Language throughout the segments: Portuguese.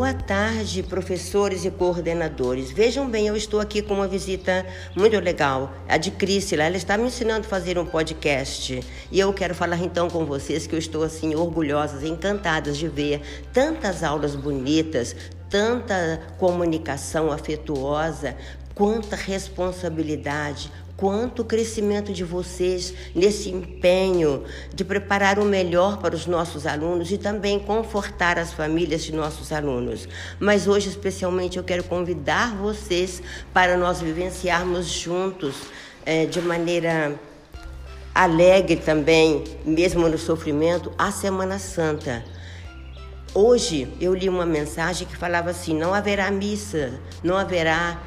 Boa tarde, professores e coordenadores. Vejam bem, eu estou aqui com uma visita muito legal, a de Crícila. Ela está me ensinando a fazer um podcast. E eu quero falar então com vocês que eu estou assim orgulhosa, encantada de ver tantas aulas bonitas, tanta comunicação afetuosa, quanta responsabilidade, quanto crescimento de vocês nesse empenho de preparar o melhor para os nossos alunos e também confortar as famílias de nossos alunos. Mas hoje, especialmente, eu quero convidar vocês para nós vivenciarmos juntos é, de maneira alegre também, mesmo no sofrimento, a Semana Santa. Hoje eu li uma mensagem que falava assim: não haverá missa, não haverá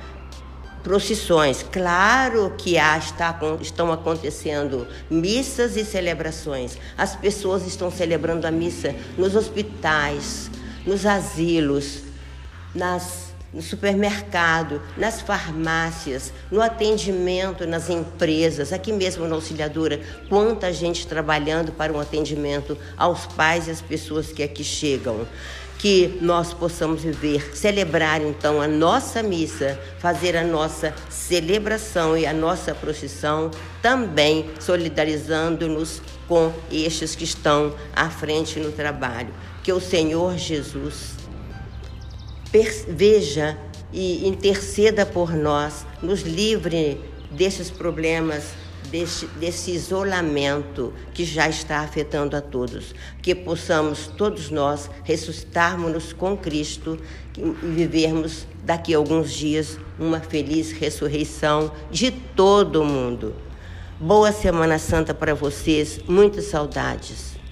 procissões. Claro que há, está, estão acontecendo missas e celebrações. As pessoas estão celebrando a missa nos hospitais, nos asilos, nas, no supermercado, nas farmácias, no atendimento nas empresas, aqui mesmo na auxiliadora, quanta gente trabalhando para um atendimento aos pais e às pessoas que aqui chegam que nós possamos viver, celebrar então a nossa missa, fazer a nossa celebração e a nossa procissão, também solidarizando-nos com estes que estão à frente no trabalho. Que o Senhor Jesus veja e interceda por nós, nos livre desses problemas desse, desse isolamento que já está afetando a todos. Que possamos todos nós ressuscitarmos com Cristo e vivermos daqui a alguns dias uma feliz ressurreição de todo mundo. Boa Semana Santa para vocês, muitas saudades.